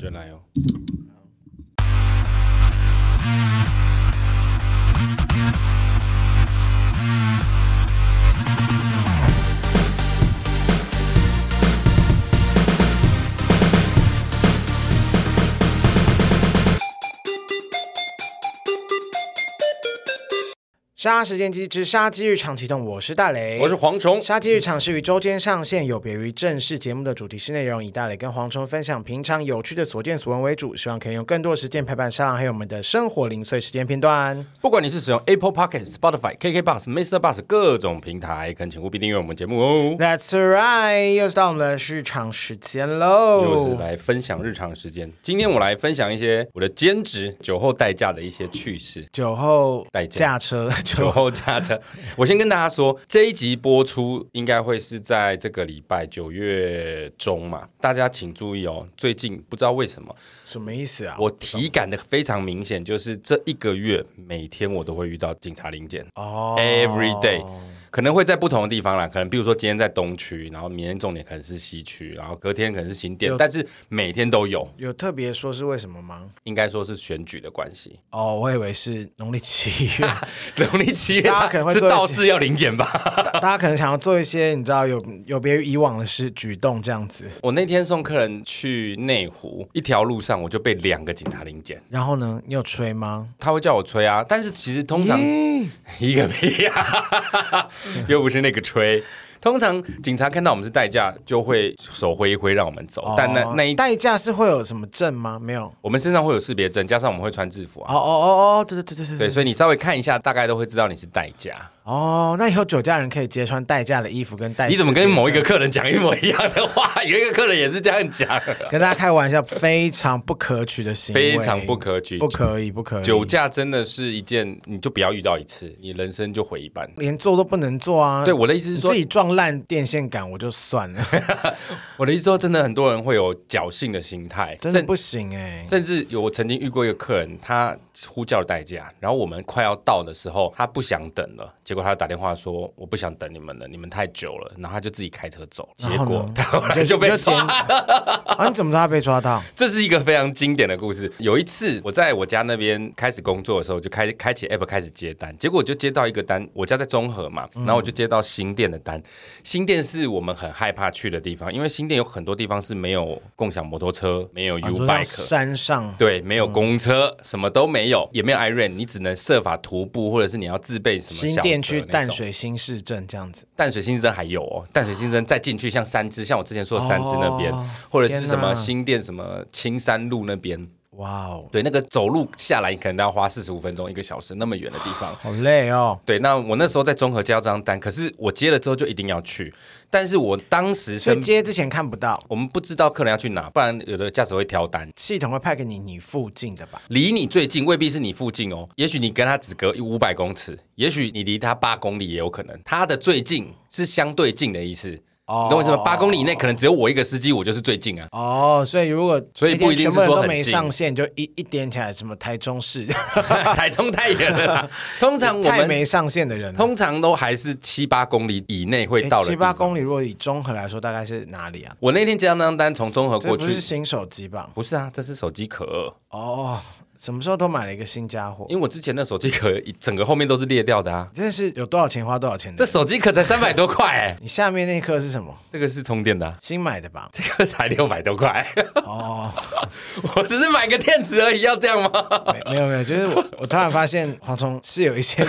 就来哦。杀时间机之杀鸡日常启动，我是大雷，我是蝗虫。杀鸡日常是于周间上线，有别于正式节目的主题式内容，以大雷跟蝗虫分享平常有趣的所见所闻为主，希望可以用更多的时间陪伴沙朗，还有我们的生活零碎时间片段。不管你是使用 Apple Podcast、Spotify、KK Bus、Mr. Bus 各种平台，恳请务必订阅我们节目哦。That's right，又是到我们的日常时间喽，又是来分享日常时间。今天我来分享一些我的兼职酒后代驾的一些趣事。酒后代驾车。酒后驾车，我先跟大家说，这一集播出应该会是在这个礼拜九月中嘛，大家请注意哦。最近不知道为什么，什么意思啊？我体感的非常明显，就是这一个月每天我都会遇到警察临检哦，every day。可能会在不同的地方啦，可能比如说今天在东区，然后明天重点可能是西区，然后隔天可能是新店，但是每天都有。有特别说是为什么吗？应该说是选举的关系。哦，我以为是农历七月，农历七月大家可能会是道士要临检吧？大家可能想要做一些你知道有有别于以往的事举动这样子。我那天送客人去内湖，一条路上我就被两个警察临检。然后呢，你有吹吗？他会叫我吹啊，但是其实通常 一个屁呀。又不是那个吹，通常警察看到我们是代驾，就会手挥一挥让我们走。哦、但那那一代驾是会有什么证吗？没有，我们身上会有识别证，加上我们会穿制服啊。哦哦哦哦，对对对对对，对，所以你稍微看一下，大概都会知道你是代驾。哦，那以后酒驾人可以直接穿代驾的衣服跟代。你怎么跟某一个客人讲一模一样的话？有一个客人也是这样讲，跟大家开玩笑，非常不可取的行为，非常不可取，不可以，不可以。酒驾真的是一件，你就不要遇到一次，你人生就毁一半，连做都不能做啊。对，我的意思是说，自己撞烂电线杆我就算了。我的意思说，真的很多人会有侥幸的心态，真的不行哎、欸。甚至有我曾经遇过一个客人，他呼叫了代驾，然后我们快要到的时候，他不想等了，结果他打电话说。我不想等你们了，你们太久了。然后他就自己开车走，结果 他后来就被抓了。啊，你怎么知道他被抓到？这是一个非常经典的故事。有一次我在我家那边开始工作的时候，就开开启 app 开始接单，结果我就接到一个单。我家在中和嘛，然后我就接到新店的单。嗯、新店是我们很害怕去的地方，因为新店有很多地方是没有共享摩托车，没有 U bike，山上对，没有公车，嗯、什么都没有，也没有 iRent，你只能设法徒步，或者是你要自备什么。新店去淡水新市镇这样子，淡水新市镇还有哦，淡水新市镇再进去像三芝，像我之前说的三芝那边，哦、或者是什么新店什么青山路那边。哇哦，对，那个走路下来可能都要花四十五分钟一个小时，那么远的地方，好累哦。对，那我那时候在综合接到这张单，可是我接了之后就一定要去，但是我当时是接之前看不到，我们不知道客人要去哪，不然有的驾驶会挑单，系统会派给你你附近的吧，离你最近未必是你附近哦，也许你跟他只隔五百公尺，也许你离他八公里也有可能，他的最近是相对近的意思。你懂我意思吗？八公里以内可能只有我一个司机，我就是最近啊。哦，所以如果所以不一定是说没上线，就一一点起来，什么台中市，台中太远了。通常我们太没上线的人，通常都还是七八公里以内会到的。七八公里，如果以综合来说，大概是哪里啊？我那天接到那张单，从综合过去，不是新手机吧？不是啊，这是手机壳。哦。什么时候都买了一个新家伙？因为我之前的手机壳整个后面都是裂掉的啊！真的是有多少钱花多少钱的。这手机壳才三百多块哎！你下面那颗是什么？这个是充电的、啊，新买的吧？这个才六百多块哦！我只是买个电池而已，要这样吗？没有没有，就是我我突然发现黄虫是有一些。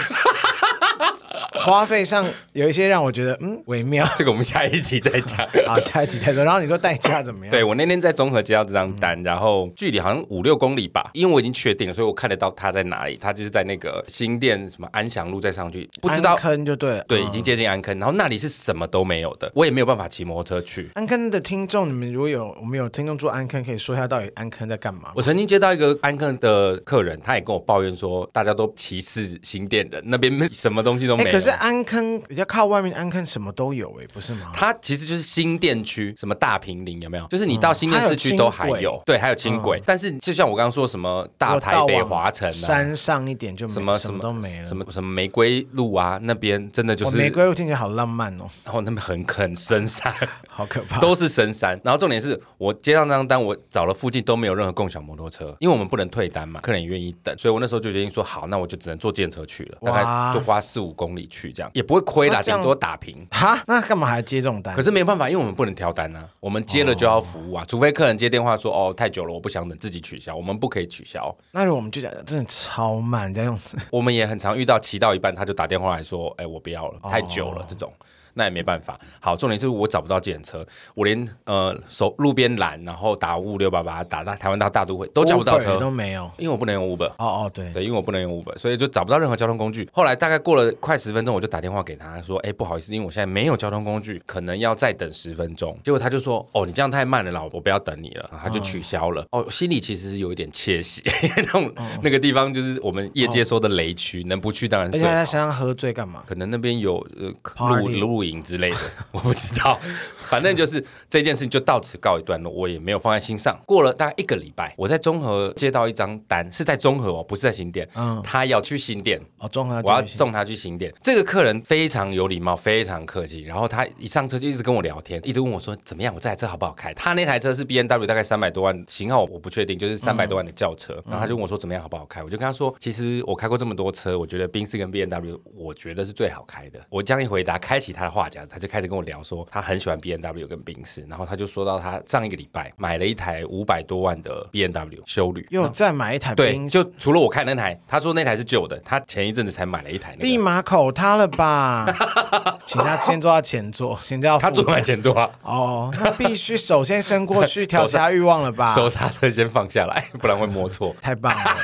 花费上有一些让我觉得嗯微妙，这个我们下一集再讲。好，下一集再说。然后你说代价怎么样？对，我那天在综合接到这张单，嗯、然后距离好像五六公里吧，因为我已经确定了，所以我看得到他在哪里。他就是在那个新店什么安祥路再上去，不知道安坑就对了。对，已经接近安坑，然后那里是什么都没有的，我也没有办法骑摩托车去。安坑的听众，你们如果有我们有听众住安坑，可以说一下到底安坑在干嘛？我曾经接到一个安坑的客人，他也跟我抱怨说，大家都歧视新店人，那边什么东西都没有。是安坑比较靠外面，安坑什么都有哎，不是吗？它其实就是新店区，什么大平林有没有？就是你到新店市区都还有，对，还有轻轨。但是就像我刚刚说什么大台北华城，山上一点就什么什么都没了，什么什么玫瑰路啊，那边真的就是玫瑰路听起来好浪漫哦。然后那边很很深山，好可怕，都是深山。然后重点是我接到那张单，我找了附近都没有任何共享摩托车，因为我们不能退单嘛，客人也愿意等，所以我那时候就决定说好，那我就只能坐电车去了，大概就花四五公里去，这样也不会亏啦，顶多打平。哈，那干嘛还接这种单？可是没办法，因为我们不能挑单啊，我们接了就要服务啊，除非客人接电话说哦太久了，我不想等，自己取消，我们不可以取消。那如果我们就讲真的超慢这样子，我们也很常遇到骑到一半他就打电话来说，哎我不要了，太久了这种。那也没办法。好，重点就是我找不到计程车，我连呃手路边拦，然后打五五六八八，打到台湾到大都会都叫不到车，都没有，因为我不能用 Uber。哦哦，对对，因为我不能用 Uber，所以就找不到任何交通工具。后来大概过了快十分钟，我就打电话给他说：“哎，不好意思，因为我现在没有交通工具，可能要再等十分钟。”结果他就说：“哦，你这样太慢了，啦我不要等你了。”他就取消了。哦，心里其实是有一点窃喜，那种那个地方就是我们业界说的雷区，能不去当然。而且他在山上喝醉干嘛？可能那边有呃露露营之类的。我不知道，反正就是这件事情就到此告一段落，我也没有放在心上。过了大概一个礼拜，我在综合接到一张单，是在综合哦，不是在新店。嗯，他要去新店哦，综合，我要送他去新店。这个客人非常有礼貌，非常客气，然后他一上车就一直跟我聊天，一直问我说怎么样，我这台车好不好开？他那台车是 B N W，大概三百多万型号，我不确定，就是三百多万的轿车。然后他就问我说怎么样好不好开？我就跟他说，其实我开过这么多车，我觉得宾士跟 B N W，我觉得是最好开的。我这样一回答，开启他的话匣，他就开始跟我聊说。他很喜欢 B N W 跟宾士，然后他就说到他上一个礼拜买了一台五百多万的 B N W 修旅，又再买一台。对，就除了我看那台，他说那台是旧的，他前一阵子才买了一台，立马口他了吧？请他先坐到前座，先叫他坐在前座啊。哦，那必须首先伸过去调其他欲望了吧？手刹车先放下来，不然会摸错。太棒了，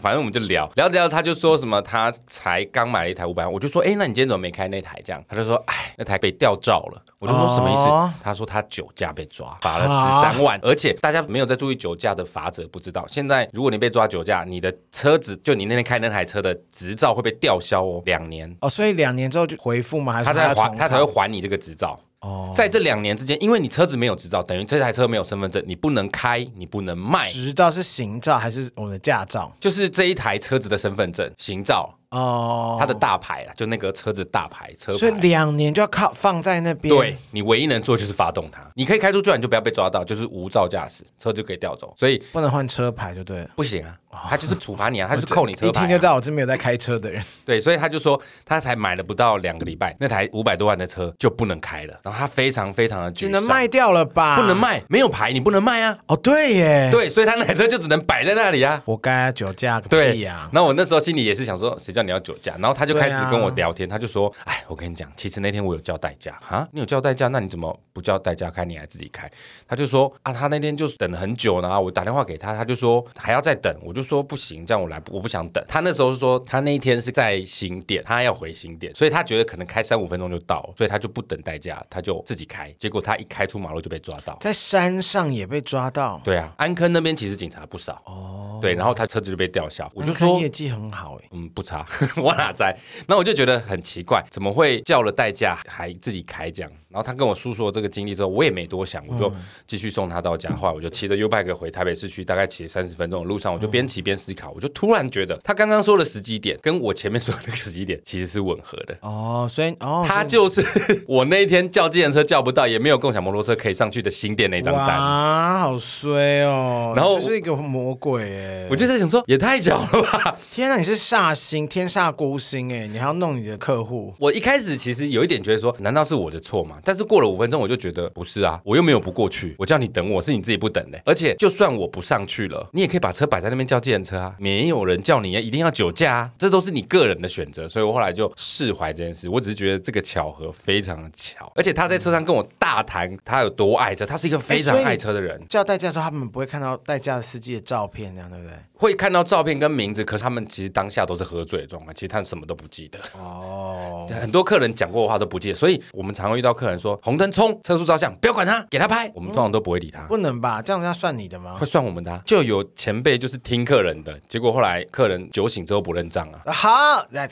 反正我们就聊聊聊，他就说什么他才刚买了一台五百万，我就说哎，那你今天怎么没开那台？这样他就说哎，那台被吊照了。我就说什么意思？哦、他说他酒驾被抓，罚了十三万，啊、而且大家没有在注意酒驾的罚则，不知道。现在如果你被抓酒驾，你的车子就你那天开那台车的执照会被吊销哦，两年。哦，所以两年之后就回复吗？还是他才还他才会还你这个执照？哦，在这两年之间，因为你车子没有执照，等于这台车没有身份证，你不能开，你不能卖。执照是行照还是我的驾照？就是这一台车子的身份证，行照。哦，他的大牌啊，就那个车子大牌车牌，所以两年就要靠放在那边。对，你唯一能做就是发动它，你可以开出去，你就不要被抓到，就是无照驾驶，车就可以调走。所以不能换车牌就对了，不行啊，他就是处罚你啊，他就是扣你车牌。一听就知道我是没有在开车的人。对，所以他就说他才买了不到两个礼拜，那台五百多万的车就不能开了，然后他非常非常的只能卖掉了吧？不能卖，没有牌，你不能卖啊。哦，对耶，对，所以他那台车就只能摆在那里啊。活该酒驾个屁呀！那我那时候心里也是想说，谁叫你要酒驾？然后。他就开始跟我聊天，啊、他就说：“哎，我跟你讲，其实那天我有叫代驾啊，你有叫代驾，那你怎么不叫代驾开，你还自己开？”他就说：“啊，他那天就是等了很久呢，我打电话给他，他就说还要再等，我就说不行，这样我来，我不想等。他那时候是说他那一天是在新店，他要回新店，所以他觉得可能开三五分钟就到，所以他就不等代驾，他就自己开。结果他一开出马路就被抓到，在山上也被抓到。对啊，安坑那边其实警察不少哦，对，然后他车子就被吊销。我就说业绩很好哎，嗯，不差，我哪在？那我就觉得很奇怪，怎么会叫了代驾还自己开这样？然后他跟我诉说这个经历之后，我也没多想，我就继续送他到家。后来我就骑着 U-Bike 回台北市区，大概骑了三十分钟的路上，我就边骑边思考，我就突然觉得他刚刚说的时机点跟我前面说的那个时机点其实是吻合的。哦，所以哦，他就是我那一天叫计程车叫不到，也没有共享摩托车可以上去的新店那张单。啊，好衰哦！然后是一个魔鬼哎，我就在想说，也太巧了吧！天哪，你是煞星，天煞孤星哎，你还要弄你的客户。我一开始其实有一点觉得说，难道是我的错吗？但是过了五分钟，我就觉得不是啊，我又没有不过去，我叫你等我是你自己不等的。而且就算我不上去了，你也可以把车摆在那边叫计程车啊，没有人叫你一定要酒驾啊，这都是你个人的选择。所以我后来就释怀这件事，我只是觉得这个巧合非常的巧。而且他在车上跟我大谈他有多爱车，他是一个非常爱车的人。叫代驾的时候，他们不会看到代驾的司机的照片，这样对不对？会看到照片跟名字，可是他们其实当下都是喝醉的状态，其实他们什么都不记得。哦，很多客人讲过的话都不记得，所以我们常会遇到客人说红灯冲，车速照相，不要管他，给他拍，我们通常都不会理他。不能吧？这样子要算你的吗？会算我们的啊。就有前辈就是听客人的，结果后来客人酒醒之后不认账啊。好，来。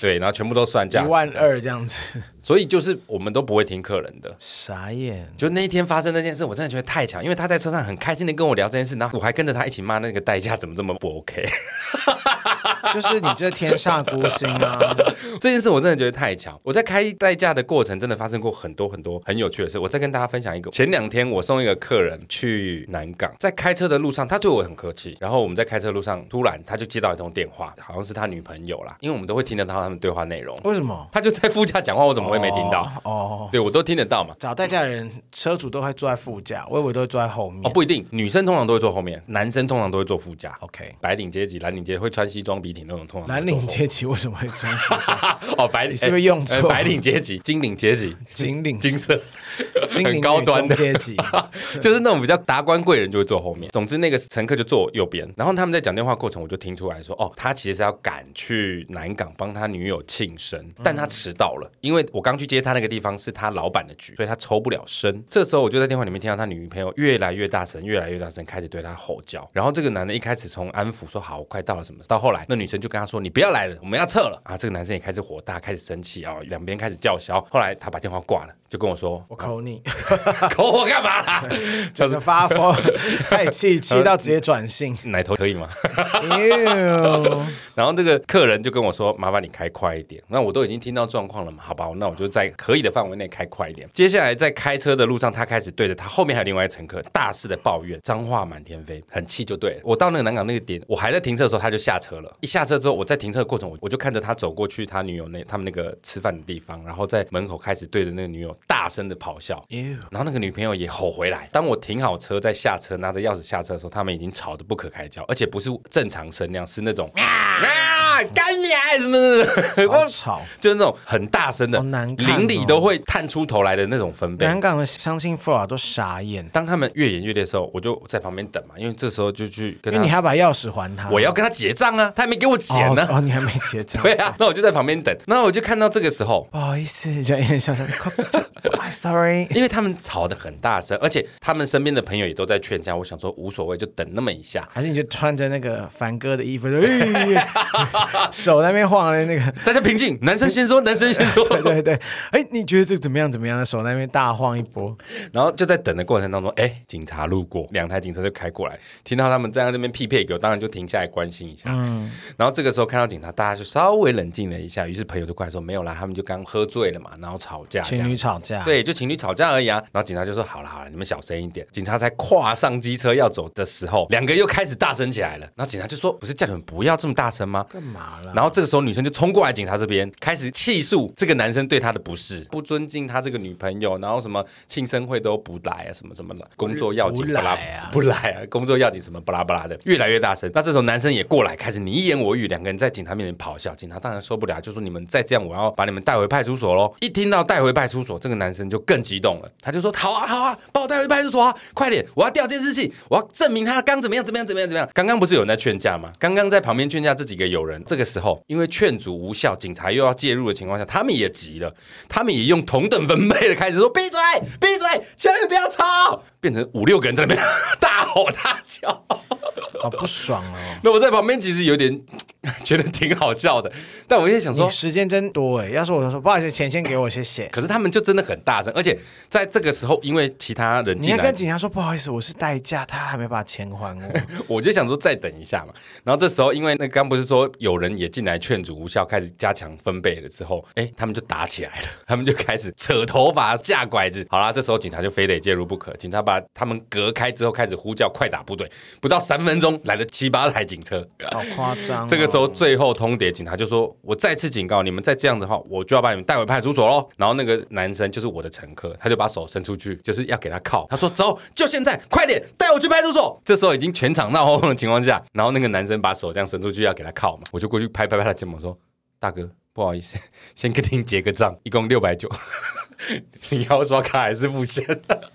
对，然后全部都算价，一万二这样子。所以就是我们都不会听客人的。傻眼。就那一天发生那件事，我真的觉得太强，因为他在车上很开心的跟我聊这件事，然后我还跟着他一起骂那个代驾怎么这么不 OK。就是你这天煞孤星啊！这件事我真的觉得太强。我在开代驾的过程，真的发生过很多很多很有趣的事。我再跟大家分享一个。前两天我送一个客人去南港，在开车的路上，他对我很客气。然后我们在开车路上，突然他就接到一通电话，好像是他女朋友啦。因为我们都会听得到他们对话内容。为什么？他就在副驾讲话，我怎么会没听到？哦，哦对我都听得到嘛。找代驾的人，车主都会坐在副驾，我以为都会坐在后面。哦，不一定，女生通常都会坐后面，男生通常都会坐副驾。OK，白领阶级、蓝领阶级会穿西装笔挺那种，通常蓝领阶级为什么会穿西装？哦，白领是不是用错？白领阶级、金领阶级、金领金色。很高端的阶级，就是那种比较达官贵人就会坐后面。总之，那个乘客就坐右边。然后他们在讲电话过程，我就听出来说：“哦，他其实是要赶去南港帮他女友庆生，但他迟到了，因为我刚去接他那个地方是他老板的局，所以他抽不了身。这时候我就在电话里面听到他女朋友越来越大声，越来越大声，开始对他吼叫。然后这个男的一开始从安抚说：‘好，我快到了’什么，到后来那女生就跟他说：‘你不要来了，我们要撤了。’啊，这个男生也开始火大，开始生气啊，两边开始叫嚣。后来他把电话挂了，就跟我说：‘我扣你。’口我干嘛啦？整个发疯，太气气到直接转性。奶头可以吗？然后这个客人就跟我说：“麻烦你开快一点。”那我都已经听到状况了嘛？好吧，那我就在可以的范围内开快一点。接下来在开车的路上，他开始对着他后面还有另外一乘客大肆的抱怨，脏话满天飞，很气就对了。我到那个南港那个点，我还在停车的时候，他就下车了。一下车之后，我在停车的过程，我我就看着他走过去他女友那他们那个吃饭的地方，然后在门口开始对着那个女友大声的咆哮。然后那个女朋友也吼回来。当我停好车，在下车拿着钥匙下车的时候，他们已经吵得不可开交，而且不是正常声量，是那种啊啊干你啊什么的，好吵，就是那种很大声的，邻里都会探出头来的那种分贝。南港的相亲父老都傻眼。当他们越演越烈的时候，我就在旁边等嘛，因为这时候就去跟他，因为你还要把钥匙还他，我要跟他结账啊，他还没给我钱呢。哦，你还没结账？对啊，那我就在旁边等。那我就看到这个时候，不好意思，就很小声，sorry，因为他们吵得很大声，而且他们身边的朋友也都在劝架。我想说无所谓，就等那么一下，还是你就穿着那个凡哥的衣服，手在那边晃的那个，大家平静，男生先说，男生先说，对对对，哎，你觉得这个怎么样？怎么样？手在那边大晃一波，然后就在等的过程当中，哎，警察路过，两台警车就开过来，听到他们站在那边匹配给我，当然就停下来关心一下。嗯，然后这个时候看到警察，大家就稍微冷静了一下，于是朋友就过来说没有啦，他们就刚喝醉了嘛，然后吵架，情侣吵架，对，就情侣吵架而已啊。然后警察就说好了好了，你们小声一点。警察才跨上机车要走的时候，两个又开始大声起来了。然后警察就说：“不是叫你们不要这么大声吗？干嘛了？”然后这个时候女生就冲过来警察这边，开始气诉这个男生对她的不是，不尊敬他这个女朋友，然后什么庆生会都不来啊，什么什么的，工作要紧不来啊，不来啊，工作要紧什么巴拉巴拉的，越来越大声。那这时候男生也过来，开始你一言我语，两个人在警察面前咆哮。警察当然受不了，就说：“你们再这样，我要把你们带回派出所喽！”一听到带回派出所，这个男生就更激动了，他就说：“好啊，好啊，把我带回派出所啊，快点！我要调监视器，我要证明他刚怎么样，怎么样，怎么样，怎么样。”刚刚不是有人在劝架吗？刚刚在旁边劝架这几个友人，这个时候因为劝阻无效，警察又要介入的情况下，他们也急了，他们也用同等分贝的开始说：“闭嘴，闭嘴，千万不要吵！”变成五六个人在那边大吼大叫，好不爽哦。那我在旁边其实有点 觉得挺好笑的，但我也想说，时间真多哎。要是我就说不好意思，钱先给我，谢谢。可是他们就真的很大声，而且在这个时候，因为其他人你还跟警察说不好意思，我是代驾，他还没把钱还我。我就想说再等一下嘛。然后这时候，因为那刚不是说有人也进来劝阻无效，开始加强分贝了之后，哎，他们就打起来了，他们就开始扯头发、架拐子。好啦，这时候警察就非得介入不可，警察把他们隔开之后，开始呼叫快打部队，不到三分钟来了七八台警车，好夸张哦。这个时候最后通牒，警察就说：“我再次警告你们，再这样子的话，我就要把你们带回派出所喽。”然后那个男生就是我的乘客，他就把手伸出去，就是要给他铐。他说：“走，就现在，快点带我去派出所。”这时候已经全场闹哄哄的情况下，然后那个男生把手这样伸出去要给他铐嘛，我就过去拍拍拍他肩膀说：“大哥，不好意思，先跟您结个账，一共六百九。”你要刷卡还是付现？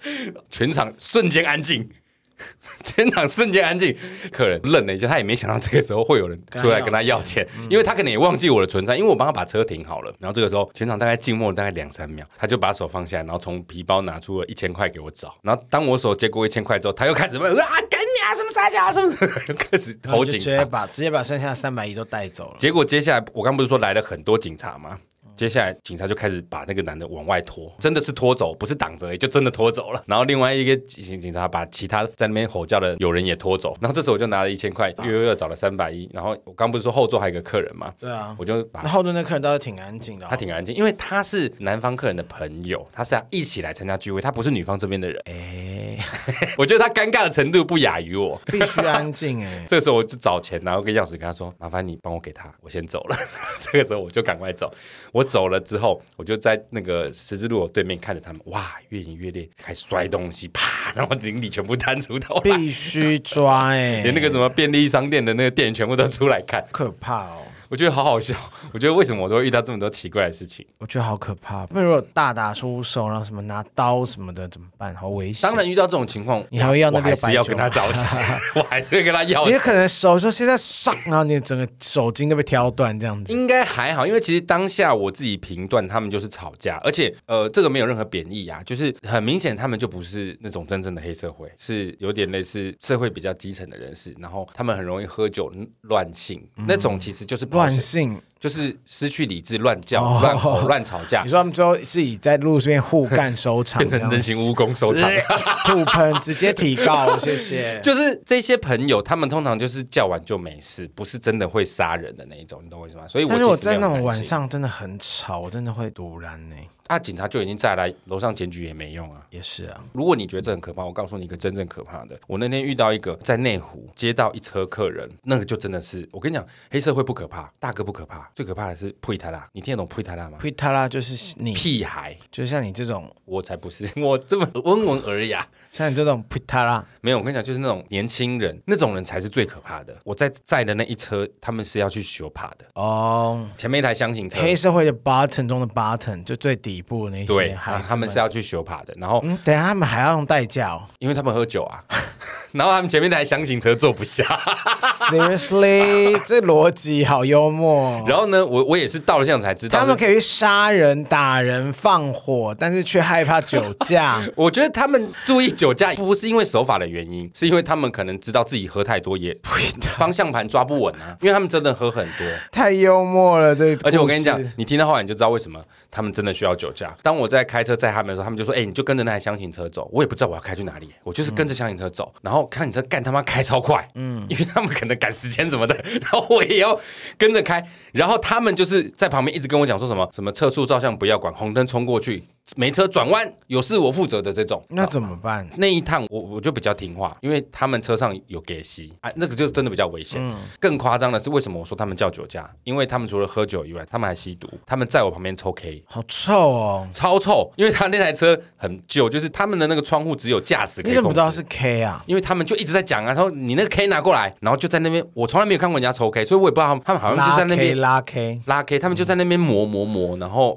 全场瞬间安静，全场瞬间安静。客人愣了一下，他也没想到这个时候会有人出来跟他要钱，因为他可能也忘记我的存在，因为我帮他把车停好了。然后这个时候，全场大概静默了大概两三秒，他就把手放下，然后从皮包拿出了一千块给我找。然后当我手接过一千块之后，他又开始问啊，赶紧。娘什么杀小什么，开始投警察，直接把直接把剩下三百亿都带走了。结果接下来我刚不是说来了很多警察吗？接下来警察就开始把那个男的往外拖，真的是拖走，不是挡着，也就真的拖走了。然后另外一个警警察把其他在那边吼叫的友人也拖走。然后这时候我就拿了一千块，又又找了三百一。然后我刚不是说后座还有一个客人吗？对啊，我就把那后座那客人倒是挺安静的，哦，他挺安静，因为他是男方客人的朋友，他是要一起来参加聚会，他不是女方这边的人。哎，我觉得他尴尬的程度不亚于我，必须安静哎。这个时候我就找钱，然后跟钥匙跟他说：“麻烦你帮我给他，我先走了。”这个时候我就赶快走。我走了之后。我就在那个十字路口对面看着他们，哇，越演越烈，开始摔东西，啪，然后邻里全部摊出头，必须抓哎，连那个什么便利商店的那个店员全部都出来看，可怕哦。我觉得好好笑，我觉得为什么我都会遇到这么多奇怪的事情？我觉得好可怕。那如果大打出手，然后什么拿刀什么的怎么办？好危险。当然遇到这种情况，你还会要那个白酒？我还是要跟他找钱，我还是会跟他要钱。你可能手说现在爽，然后你整个手筋都被挑断这样子。应该还好，因为其实当下我自己评断他们就是吵架，而且呃这个没有任何贬义啊，就是很明显他们就不是那种真正的黑社会，是有点类似社会比较基层的人士，然后他们很容易喝酒乱性，嗯、那种其实就是乱性。就是失去理智，乱叫、乱吼、乱吵架。你说他们最后是以在路上面互干收场，变 成人形蜈蚣收场，吐 喷直接提告，谢谢。就是这些朋友，他们通常就是叫完就没事，不是真的会杀人的那一种，你懂我意思吗？所以我，但是我在那种晚上真的很吵，我真的会堵拦呢。啊，警察就已经再来楼上检举也没用啊。也是啊，如果你觉得这很可怕，我告诉你一个真正可怕的。我那天遇到一个在内湖接到一车客人，那个就真的是，我跟你讲，黑社会不可怕，大哥不可怕，最可怕的是呸他啦。你听得懂呸他啦吗？呸他啦就是你屁孩，就像你这种，我才不是，我这么温文尔雅，像你这种呸他啦，没有，我跟你讲，就是那种年轻人，那种人才是最可怕的。我在载的那一车，他们是要去修帕的哦，oh, 前面一台厢型车，黑社会的 button 中的 button 就最底部的那些。对。啊、他们是要去修帕的，然后，嗯，等下他们还要用代驾哦，因为他们喝酒啊，然后他们前面那台厢型车坐不下，Seriously，这逻辑好幽默。然后呢，我我也是到了现场才知道，他们可以去杀人、打人、放火，但是却害怕酒驾。我觉得他们注意酒驾不是因为守法的原因，是因为他们可能知道自己喝太多也方向盘抓不稳啊，因为他们真的喝很多。太幽默了，这。而且我跟你讲，你听到后来你就知道为什么他们真的需要酒驾。当我在开车载他们的时候，他们就说：“哎、欸，你就跟着那台厢型车走。”我也不知道我要开去哪里，我就是跟着厢型车走，嗯、然后看你车干他妈开超快，嗯，因为他们可能赶时间什么的，然后我也要跟着开，然后他们就是在旁边一直跟我讲说什么什么测速照相不要管，红灯冲过去。没车转弯，有事我负责的这种，那怎么办？那一趟我我就比较听话，因为他们车上有给息啊，那个就真的比较危险。嗯、更夸张的是，为什么我说他们叫酒驾？因为他们除了喝酒以外，他们还吸毒。他们在我旁边抽 K，好臭哦，超臭！因为他那台车很旧，就是他们的那个窗户只有驾驶。你怎么知道是 K 啊？因为他们就一直在讲啊，他说你那个 K 拿过来，然后就在那边，我从来没有看过人家抽 K，所以我也不知道他们他们好像就在那边拉 K 拉 K，拉 K 他们就在那边磨磨磨，然后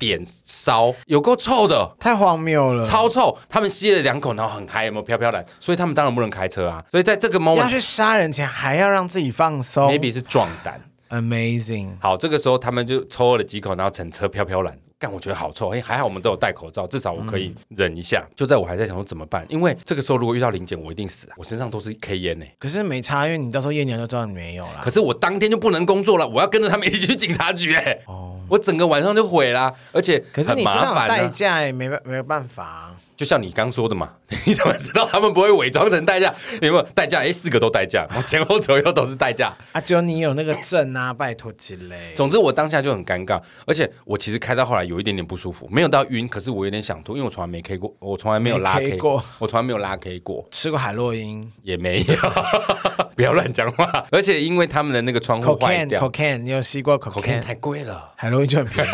点烧，有够臭的。太荒谬了，超臭！他们吸了两口，然后很嗨，有没有飘飘然？所以他们当然不能开车啊！所以在这个 moment 要去杀人前，还要让自己放松，maybe 是壮胆，amazing。好，这个时候他们就抽了几口，然后乘车飘飘然。干，我觉得好臭！哎，还好我们都有戴口罩，至少我可以忍一下。嗯、就在我还在想说怎么办，因为这个时候如果遇到零检，我一定死啊！我身上都是 K 烟呢。可是没差，因为你到时候验尿就知道你没有了。可是我当天就不能工作了，我要跟着他们一起去警察局哎！哦，我整个晚上就毁了，而且可是你知道代驾也没办没有办法。就像你刚说的嘛，你怎么知道他们不会伪装成代驾？有没有代驾？哎，四个都代驾，前后左右都是代驾啊！就你有那个证啊，拜托之类。总之我当下就很尴尬，而且我其实开到后来有一点点不舒服，没有到晕，可是我有点想吐，因为我从来没 K 过，我从来没有拉 K 过，我从来没有拉 K 过，吃过海洛因也没有，不要乱讲话。而且因为他们的那个窗户坏掉，Cocaine，你有吸过 Cocaine？太贵了，海洛因就很便宜。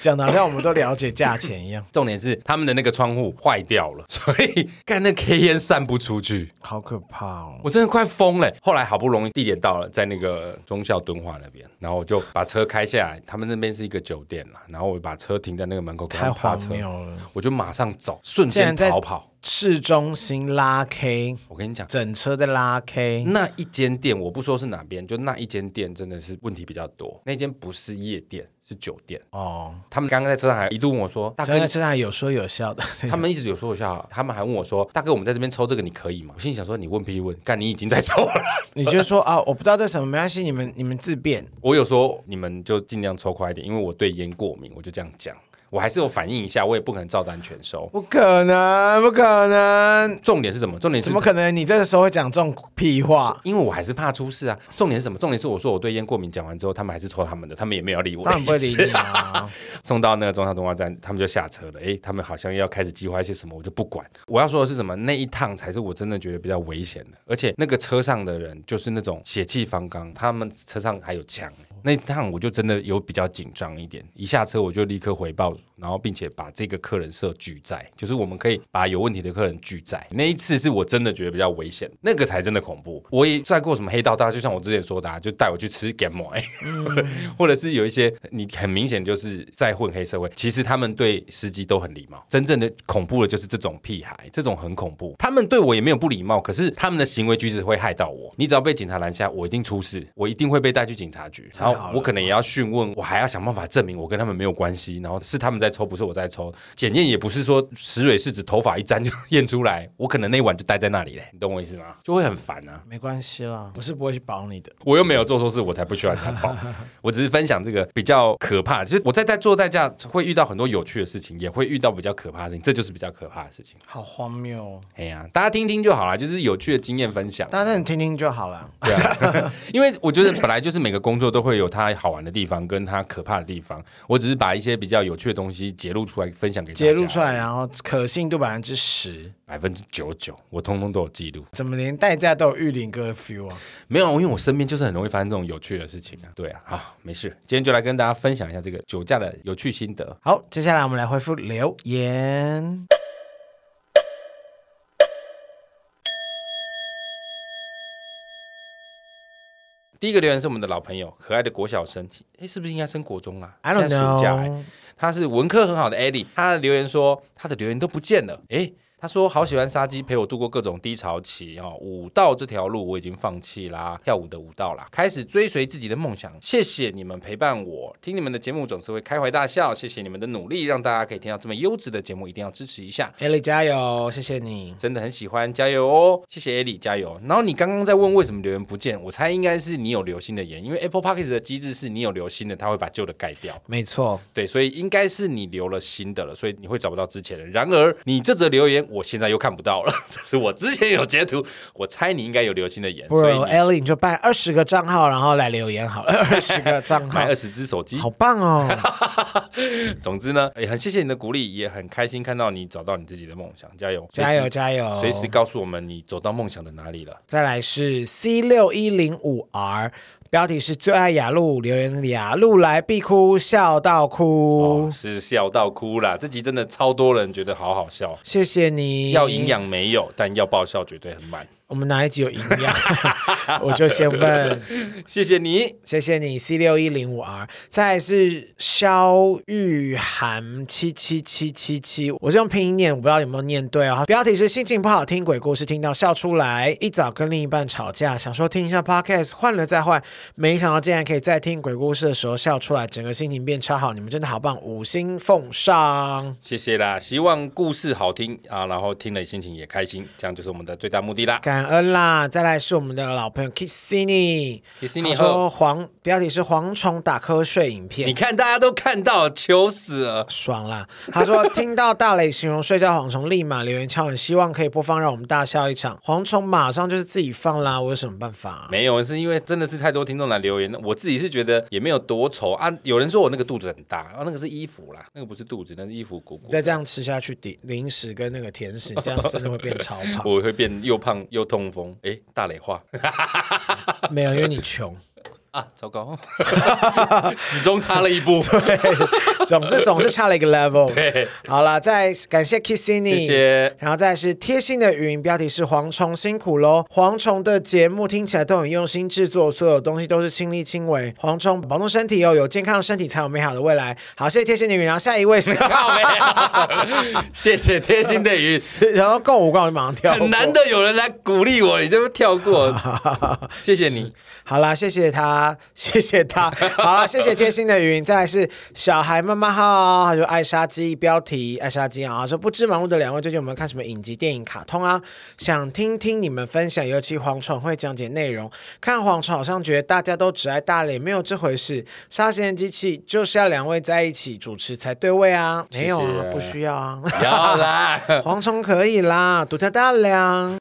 讲的好像我们都了解价钱一样，重点。是他们的那个窗户坏掉了，所以 干那 K 烟散不出去，好可怕哦！我真的快疯了。后来好不容易地点到了，在那个忠孝敦化那边，然后我就把车开下来。他们那边是一个酒店啦，然后我把车停在那个门口，太荒谬了。我就马上走，瞬间逃跑。市中心拉 K，我跟你讲，整车在拉 K。那一间店，我不说是哪边，就那一间店真的是问题比较多。那间不是夜店。是酒店哦。他们刚刚在车上还一度问我说：“大哥，在车上有说有笑的。”他们一直有说有笑，他们还问我说：“大哥，我们在这边抽这个，你可以吗？”我心里想说：“你问屁问，干你已经在抽了。”你就说啊，我不知道这什么，没关系，你们你们自便。我有说你们就尽量抽快一点，因为我对烟过敏，我就这样讲。我还是有反应一下，我也不可能照单全收，不可能，不可能。重点是什么？重点是怎么可能？你这个时候会讲这种屁话？因为我还是怕出事啊。重点是什么？重点是我说我对烟过敏，讲完之后，他们还是抽他们的，他们也没有理我。当然不会理你啊。送到那个中山动画站，他们就下车了。哎，他们好像要开始计划一些什么，我就不管。我要说的是什么？那一趟才是我真的觉得比较危险的，而且那个车上的人就是那种血气方刚，他们车上还有枪。那趟我就真的有比较紧张一点，一下车我就立刻回报，然后并且把这个客人设拒载，就是我们可以把有问题的客人拒载。那一次是我真的觉得比较危险，那个才真的恐怖。我也载过什么黑道大，就像我之前说的，啊，就带我去吃 game 嗯、或者是有一些你很明显就是在混黑社会，其实他们对司机都很礼貌。真正的恐怖的就是这种屁孩，这种很恐怖。他们对我也没有不礼貌，可是他们的行为举止会害到我。你只要被警察拦下，我一定出事，我一定会被带去警察局，然后。我可能也要讯问，我还要想办法证明我跟他们没有关系，然后是他们在抽，不是我在抽。检验也不是说石蕊是指头发一沾就 验出来，我可能那晚就待在那里嘞，你懂我意思吗？就会很烦啊。没关系啦，我是不会去保你的，我又没有做错事，我才不需要他保。我只是分享这个比较可怕，就是我在在做代驾会遇到很多有趣的事情，也会遇到比较可怕的事情，这就是比较可怕的事情。好荒谬哦！哎呀，大家听听就好了，就是有趣的经验分享，大家听听就好了。对啊，因为我觉得本来就是每个工作都会有它好玩的地方，跟它可怕的地方。我只是把一些比较有趣的东西揭露出来，分享给大家。揭露出来，然后可信度百分之十，百分之九九，我通通都有记录。怎么连代驾都有玉林哥的 feel 啊？没有，因为我身边就是很容易发生这种有趣的事情啊。对啊，好，没事，今天就来跟大家分享一下这个酒驾的有趣心得。好，接下来我们来回复留言。第一个留言是我们的老朋友，可爱的国小生，哎，是不是应该升国中啊？I don't know。现在暑假，他是文科很好的 Eddie，他的留言说他的留言都不见了，哎。他说：“好喜欢杀鸡陪我度过各种低潮期哦，舞蹈这条路我已经放弃啦，跳舞的舞蹈啦，开始追随自己的梦想。谢谢你们陪伴我，听你们的节目总是会开怀大笑。谢谢你们的努力，让大家可以听到这么优质的节目，一定要支持一下。艾莉加油，谢谢你，真的很喜欢，加油哦！谢谢艾莉加油。然后你刚刚在问为什么留言不见，我猜应该是你有留新的言，因为 Apple Podcast 的机制是你有留新的，它会把旧的盖掉。没错，对，所以应该是你留了新的了，所以你会找不到之前的。然而你这则留言，我现在又看不到。到了，这是我之前有截图，我猜你应该有留心的言。不如 Ellie 你就办二十个账号，然后来留言好了。二十个账号，买二十只手机，好棒哦！总之呢，也很谢谢你的鼓励，也很开心看到你找到你自己的梦想，加油，加油，加油！随时告诉我们你走到梦想的哪里了。再来是 C 六一零五 R。标题是最爱雅鹿，留言雅鹿来必哭，笑到哭，哦、是笑到哭啦。这集真的超多人觉得好好笑，谢谢你。要营养没有，但要爆笑绝对很满。我们哪一集有营养？我就先问。谢谢你，谢谢你。C 六一零五 R，再来是肖玉涵七七七七七，我是用拼音念，我不知道有没有念对啊、哦。标题是心情不好听鬼故事，听到笑出来。一早跟另一半吵架，想说听一下 Podcast，换了再换，没想到竟然可以在听鬼故事的时候笑出来，整个心情变超好。你们真的好棒，五星奉上。谢谢啦，希望故事好听啊，然后听了心情也开心，这样就是我们的最大目的啦。感恩啦！再来是我们的老朋友 Kissini，Kissini 说黄标题是蝗虫打瞌睡影片，你看大家都看到，求死了，爽啦！他说听到大雷形容睡觉蝗虫，立马留言敲门，希望可以播放，让我们大笑一场。蝗虫马上就是自己放啦，我有什么办法？没有，是因为真的是太多听众来留言，我自己是觉得也没有多丑啊。有人说我那个肚子很大，啊，那个是衣服啦，那个不是肚子，那是衣服鼓鼓。再这样吃下去，零零食跟那个甜食，这样真的会变超胖。我会变又胖又。痛风，哎，大磊话，没有，因为你穷。啊，糟糕，始终差了一步。对，总是 总是差了一个 level。对，好了，再感谢 Kissini，谢谢。然后再是贴心的云，标题是蝗虫辛苦喽。蝗虫的节目听起来都很用心制作，所有东西都是亲力亲为。蝗虫保重身体哦，有健康的身体才有美好的未来。好，谢谢贴心的云。然后下一位是，谢谢贴心的云。然后够五关我就马上跳，很难得有人来鼓励我，你这么跳过，谢谢你。好啦，谢谢他，谢谢他。好啦，谢谢贴心的云。再来是小孩妈妈好，他说爱杀鸡，标题爱杀鸡啊。说不知忙碌的两位最近有没有看什么影集、电影、卡通啊？想听听你们分享，尤其蝗虫会讲解内容。看蝗虫好像觉得大家都只爱大脸，没有这回事。杀时间机器就是要两位在一起主持才对位啊？没有啊，不需要啊。要啦，蝗虫可以啦，独特大梁。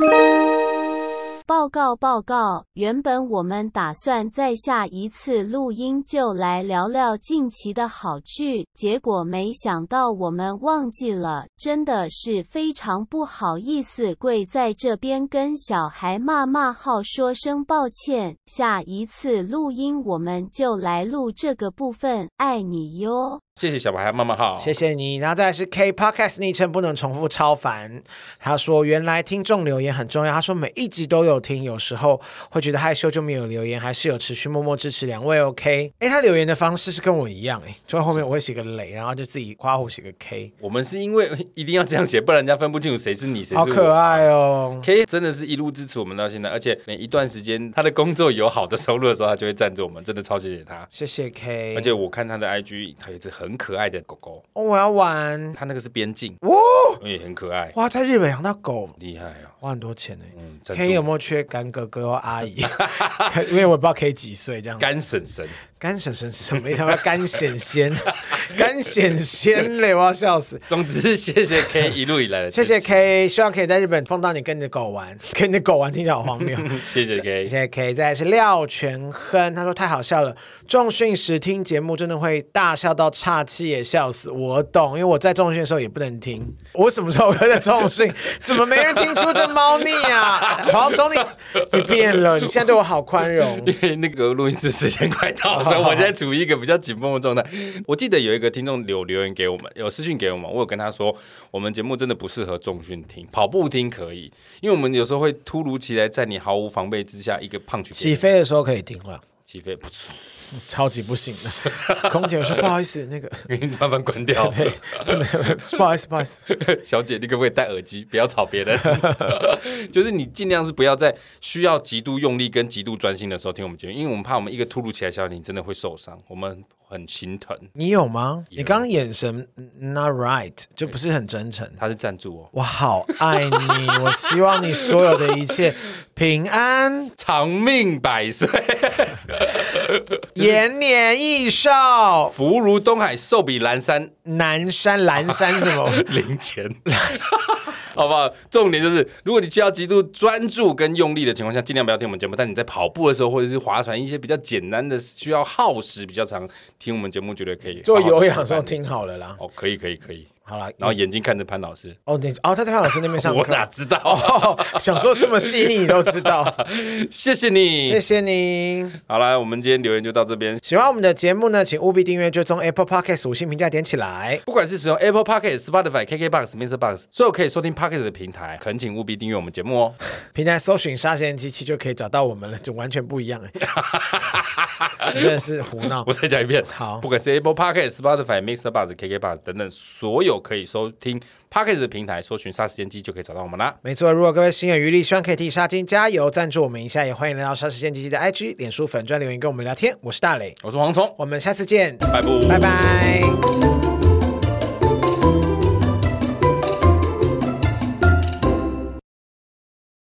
报告报告，原本我们打算在下一次录音就来聊聊近期的好剧，结果没想到我们忘记了，真的是非常不好意思，跪在这边跟小孩骂骂号说声抱歉，下一次录音我们就来录这个部分，爱你哟。谢谢小白妈妈好，谢谢你。然后再来是 K Podcast 昵称不能重复，超烦。他说原来听众留言很重要。他说每一集都有听，有时候会觉得害羞就没有留言，还是有持续默默支持两位。OK，哎，他留言的方式是跟我一样，哎，就在后面我会写个雷，然后就自己括弧写个 K。我们是因为一定要这样写，不然人家分不清楚谁是你，谁是我。好可爱哦，K 真的是一路支持我们到现在，而且每一段时间他的工作有好的收入的时候，他就会赞助我们，真的超谢谢他。谢谢 K，而且我看他的 IG，他有一只很可爱的狗。哦，我要玩。它那个是边境，哇，也很可爱。哇，在日本养到狗，厉害啊，花很多钱呢。嗯，K 有没有缺干哥哥或阿姨？因为我不知道 K 几岁这样。干婶婶，干婶婶什么？他妈干显仙？干显仙嘞！我要笑死。总之，谢谢 K 一路以来的，谢谢 K，希望可以在日本碰到你，跟你的狗玩，跟你的狗玩，听起来好荒谬。谢谢 K，谢谢 K。再来是廖全亨，他说太好笑了，重训时听节目真的会大笑到岔气，也笑死。我懂，因为我在重训的时候也不能听。我什么时候会在重训？怎么没人听出这猫腻啊？黄总，你你变了，你现在对我好宽容。因为那个录音室时间快到了，所以我现在处于一个比较紧绷的状态。我记得有一个听众留留言给我们，有私讯给我们，我有跟他说，我们节目真的不适合重训听，跑步听可以，因为我们有时候会突如其来，在你毫无防备之下，一个胖曲起飞的时候可以听了，起飞不错。超级不行的，空姐我说不好意思，那个你慢慢关掉，对，不好意思，不好意思，小姐，你可不可以戴耳机，不要吵别人？就是你尽量是不要在需要极度用力跟极度专心的时候听我们节目，因为我们怕我们一个突如其来消息，你真的会受伤，我们很心疼。你有吗？你刚刚眼神 not right，就不是很真诚。他是赞助我，我好爱你，我希望你所有的一切平安、长命百岁。延年益寿，福如东海，寿比南山。南山，南山什么？零钱，好不好？重点就是，如果你需要极度专注跟用力的情况下，尽量不要听我们节目。但你在跑步的时候，或者是划船一些比较简单的、需要耗时比较长，听我们节目绝对可以。做有氧的时候听好了啦。哦，可以，可以，可以。好了，然后眼睛看着潘老师。哦，你哦，他在潘老师那边上课。我哪知道？哦，想说这么细腻，你都知道。谢谢你，谢谢你。好了，我们今天留言就到这边。喜欢我们的节目呢，请务必订阅、追踪 Apple Podcast 五星评价点起来。不管是使用 Apple Podcast、Spotify、KKBox、Mr. Box 所有可以收听 Podcast 的平台，恳请务必订阅我们节目哦。平台搜寻“杀时间机器”就可以找到我们了，就完全不一样哎。真的是胡闹。我再讲一遍。好，不管是 Apple Podcast、Spotify、Mr. Box、KKBox 等等所有可以收听。Pocket 的平台搜寻“杀时间机”就可以找到我们啦。没错，如果各位心有余力，希望可以替杀金加油，赞助我们一下，也欢迎来到杀时间机器的 IG、脸书粉专留言跟我们聊天。我是大磊，我是蝗虫，我们下次见，拜拜，拜拜。